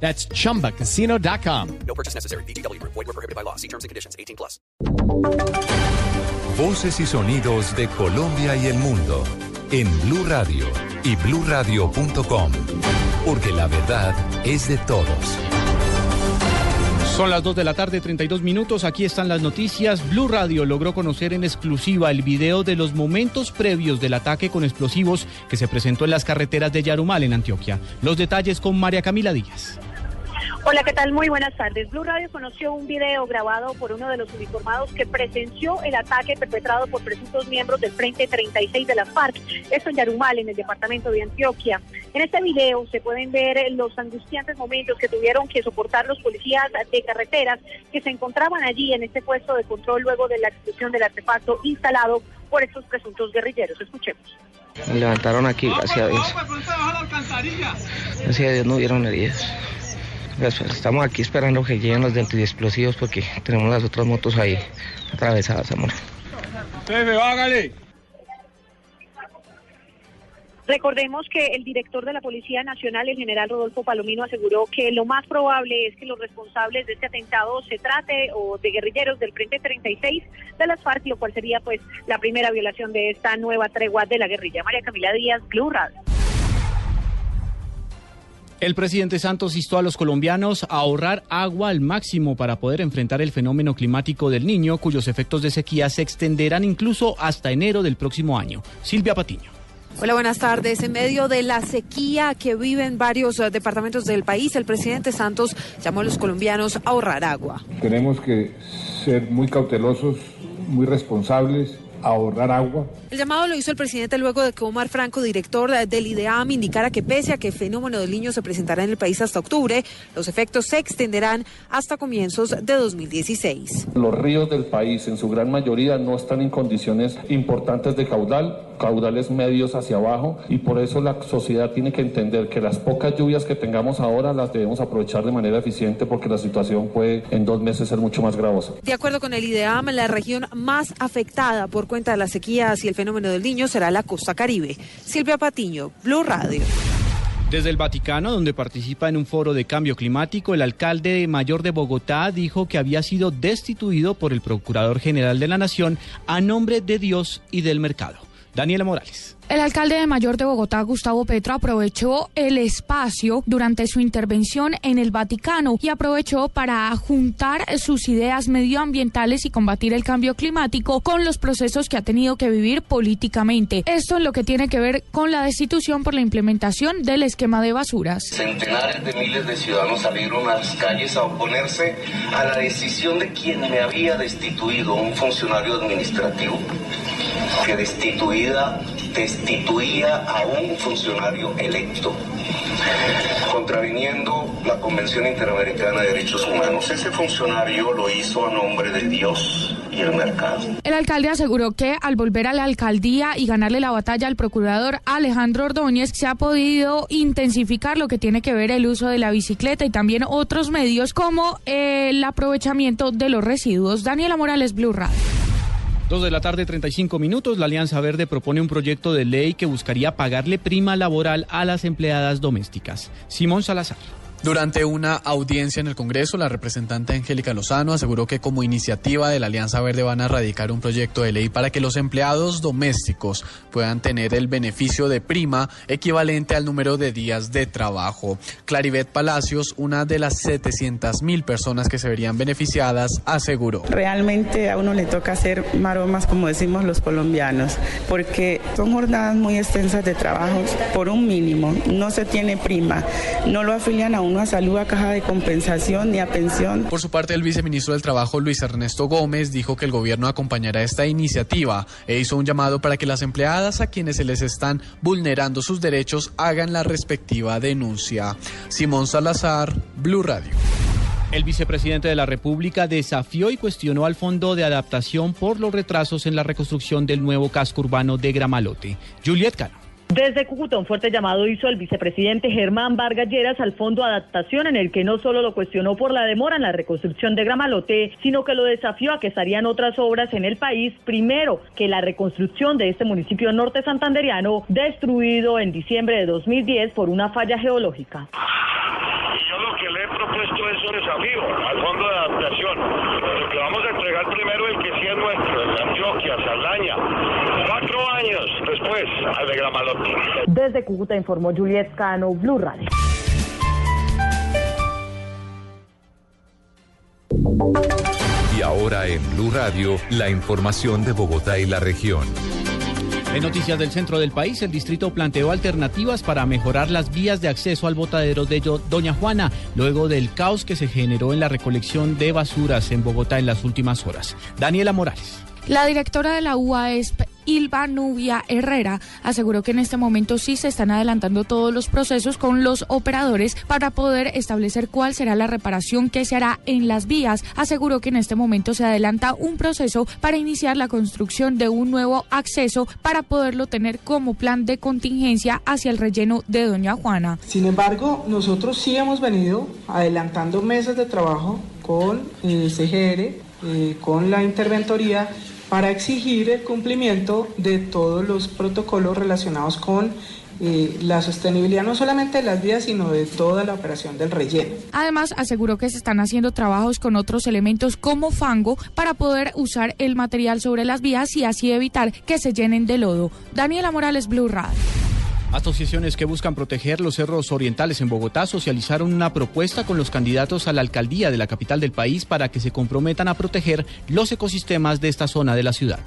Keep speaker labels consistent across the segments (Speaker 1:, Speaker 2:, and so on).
Speaker 1: That's chumbacasino.com.
Speaker 2: No purchase necessary. BGW. Void were prohibited by law. See terms and conditions. 18 plus.
Speaker 3: Voces y sonidos de Colombia y el mundo en Blue Radio y bluradio.com, porque la verdad es de todos.
Speaker 4: Son las 2 de la tarde, 32 minutos. Aquí están las noticias. Blue Radio logró conocer en exclusiva el video de los momentos previos del ataque con explosivos que se presentó en las carreteras de Yarumal, en Antioquia. Los detalles con María Camila Díaz.
Speaker 5: Hola, ¿qué tal? Muy buenas tardes. Blue Radio conoció un video grabado por uno de los uniformados que presenció el ataque perpetrado por presuntos miembros del Frente 36 de la FARC, esto en Yarumal, en el departamento de Antioquia. En este video se pueden ver los angustiantes momentos que tuvieron que soportar los policías de carreteras que se encontraban allí en este puesto de control luego de la explosión del artefacto instalado por estos presuntos guerrilleros. Escuchemos.
Speaker 6: Me levantaron aquí, gracias a Dios. Gracias a Dios no hubieron heridas. Pues, Estamos aquí esperando que lleguen los de antiexplosivos porque tenemos las otras motos ahí atravesadas, amor.
Speaker 5: Recordemos que el director de la Policía Nacional, el general Rodolfo Palomino, aseguró que lo más probable es que los responsables de este atentado se trate o de guerrilleros del Frente 36 de las FARC, lo cual sería pues la primera violación de esta nueva tregua de la guerrilla. María Camila Díaz, Blue Radio.
Speaker 4: El presidente Santos instó a los colombianos a ahorrar agua al máximo para poder enfrentar el fenómeno climático del niño, cuyos efectos de sequía se extenderán incluso hasta enero del próximo año. Silvia Patiño.
Speaker 7: Hola, buenas tardes. En medio de la sequía que viven varios eh, departamentos del país, el presidente Santos llamó a los colombianos a ahorrar agua.
Speaker 8: Tenemos que ser muy cautelosos, muy responsables, ahorrar agua.
Speaker 7: El llamado lo hizo el presidente luego de que Omar Franco, director del IDEAM, indicara que pese a que el fenómeno del niño se presentará en el país hasta octubre, los efectos se extenderán hasta comienzos de 2016.
Speaker 8: Los ríos del país en su gran mayoría no están en condiciones importantes de caudal, caudales medios hacia abajo y por eso la sociedad tiene que entender que las pocas lluvias que tengamos ahora las debemos aprovechar de manera eficiente porque la situación puede en dos meses ser mucho más gravosa.
Speaker 7: De acuerdo con el IDEAM, la región más afectada por cuenta de las sequías y el fenómeno del niño será la costa caribe. Silvia Patiño, Blue Radio.
Speaker 4: Desde el Vaticano, donde participa en un foro de cambio climático, el alcalde mayor de Bogotá dijo que había sido destituido por el Procurador General de la Nación a nombre de Dios y del mercado. Daniela Morales.
Speaker 9: El alcalde de Mayor de Bogotá, Gustavo Petro, aprovechó el espacio durante su intervención en el Vaticano y aprovechó para juntar sus ideas medioambientales y combatir el cambio climático con los procesos que ha tenido que vivir políticamente. Esto en lo que tiene que ver con la destitución por la implementación del esquema de basuras.
Speaker 10: Centenares de miles de ciudadanos salieron a las calles a oponerse a la decisión de quien me había destituido, un funcionario administrativo, que destituida destituía a un funcionario electo, contraviniendo la Convención Interamericana de Derechos Humanos. Ese funcionario lo hizo a nombre de Dios y el mercado.
Speaker 9: El alcalde aseguró que al volver a la alcaldía y ganarle la batalla al procurador Alejandro Ordóñez, se ha podido intensificar lo que tiene que ver el uso de la bicicleta y también otros medios como el aprovechamiento de los residuos. Daniela Morales, Blue Radio.
Speaker 4: Dos de la tarde, 35 minutos. La Alianza Verde propone un proyecto de ley que buscaría pagarle prima laboral a las empleadas domésticas. Simón Salazar.
Speaker 11: Durante una audiencia en el Congreso, la representante Angélica Lozano aseguró que como iniciativa de la Alianza Verde van a radicar un proyecto de ley para que los empleados domésticos puedan tener el beneficio de prima equivalente al número de días de trabajo. Claribet Palacios, una de las 700 mil personas que se verían beneficiadas, aseguró.
Speaker 12: Realmente a uno le toca hacer maromas, como decimos los colombianos, porque son jornadas muy extensas de trabajo por un mínimo. No se tiene prima, no lo afilian a uno a salud, a caja de compensación ni a pensión.
Speaker 11: Por su parte, el viceministro del Trabajo, Luis Ernesto Gómez, dijo que el gobierno acompañará esta iniciativa e hizo un llamado para que las empleadas a quienes se les están vulnerando sus derechos hagan la respectiva denuncia. Simón Salazar, Blue Radio.
Speaker 4: El vicepresidente de la República desafió y cuestionó al Fondo de Adaptación por los retrasos en la reconstrucción del nuevo casco urbano de Gramalote. Juliet Cano.
Speaker 13: Desde Cúcuta, un fuerte llamado hizo el vicepresidente Germán Vargas Lleras al Fondo Adaptación, en el que no solo lo cuestionó por la demora en la reconstrucción de Gramalote, sino que lo desafió a que estarían otras obras en el país. Primero, que la reconstrucción de este municipio norte santanderiano, destruido en diciembre de 2010 por una falla geológica
Speaker 14: un desafío al fondo de adaptación. Lo que vamos a entregar primero el que sí es nuestro, el Antioquia, Saldaña. Cuatro años después, al de Gramalote.
Speaker 13: Desde Cúcuta informó Juliet Cano, Blue Radio.
Speaker 3: Y ahora en Blue Radio, la información de Bogotá y la región.
Speaker 4: En noticias del centro del país, el distrito planteó alternativas para mejorar las vías de acceso al botadero de Doña Juana, luego del caos que se generó en la recolección de basuras en Bogotá en las últimas horas. Daniela Morales.
Speaker 9: La directora de la UASP, Ilva Nubia Herrera, aseguró que en este momento sí se están adelantando todos los procesos con los operadores para poder establecer cuál será la reparación que se hará en las vías. Aseguró que en este momento se adelanta un proceso para iniciar la construcción de un nuevo acceso para poderlo tener como plan de contingencia hacia el relleno de Doña Juana.
Speaker 15: Sin embargo, nosotros sí hemos venido adelantando meses de trabajo con el CGR, eh, con la interventoría para exigir el cumplimiento de todos los protocolos relacionados con eh, la sostenibilidad no solamente de las vías, sino de toda la operación del relleno.
Speaker 9: Además, aseguró que se están haciendo trabajos con otros elementos como fango para poder usar el material sobre las vías y así evitar que se llenen de lodo. Daniela Morales, Blue Radio.
Speaker 4: Asociaciones que buscan proteger los cerros orientales en Bogotá socializaron una propuesta con los candidatos a la alcaldía de la capital del país para que se comprometan a proteger los ecosistemas de esta zona de la ciudad.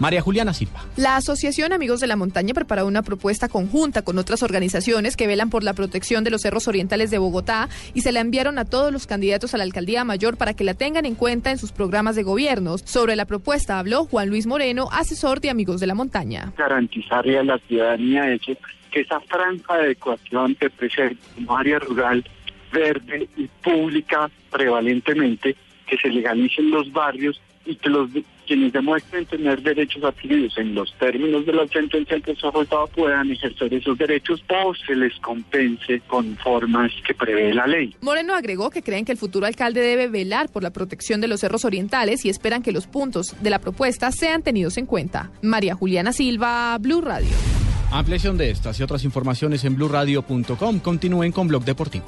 Speaker 4: María Juliana Silva.
Speaker 16: La Asociación Amigos de la Montaña preparó una propuesta conjunta con otras organizaciones que velan por la protección de los cerros orientales de Bogotá y se la enviaron a todos los candidatos a la alcaldía mayor para que la tengan en cuenta en sus programas de gobierno. Sobre la propuesta habló Juan Luis Moreno, asesor de Amigos de la Montaña.
Speaker 17: Garantizarle a la ciudadanía ese que esa franja de adecuación de presente como área rural verde y pública prevalentemente, que se legalicen los barrios y que los quienes demuestren tener derechos adquiridos en los términos de la sentencia que se ha puedan ejercer esos derechos o se les compense con formas que prevé la ley.
Speaker 16: Moreno agregó que creen que el futuro alcalde debe velar por la protección de los cerros orientales y esperan que los puntos de la propuesta sean tenidos en cuenta. María Juliana Silva, Blue Radio.
Speaker 4: Ampliación de estas y otras informaciones en blurradio.com. Continúen con Blog Deportivo.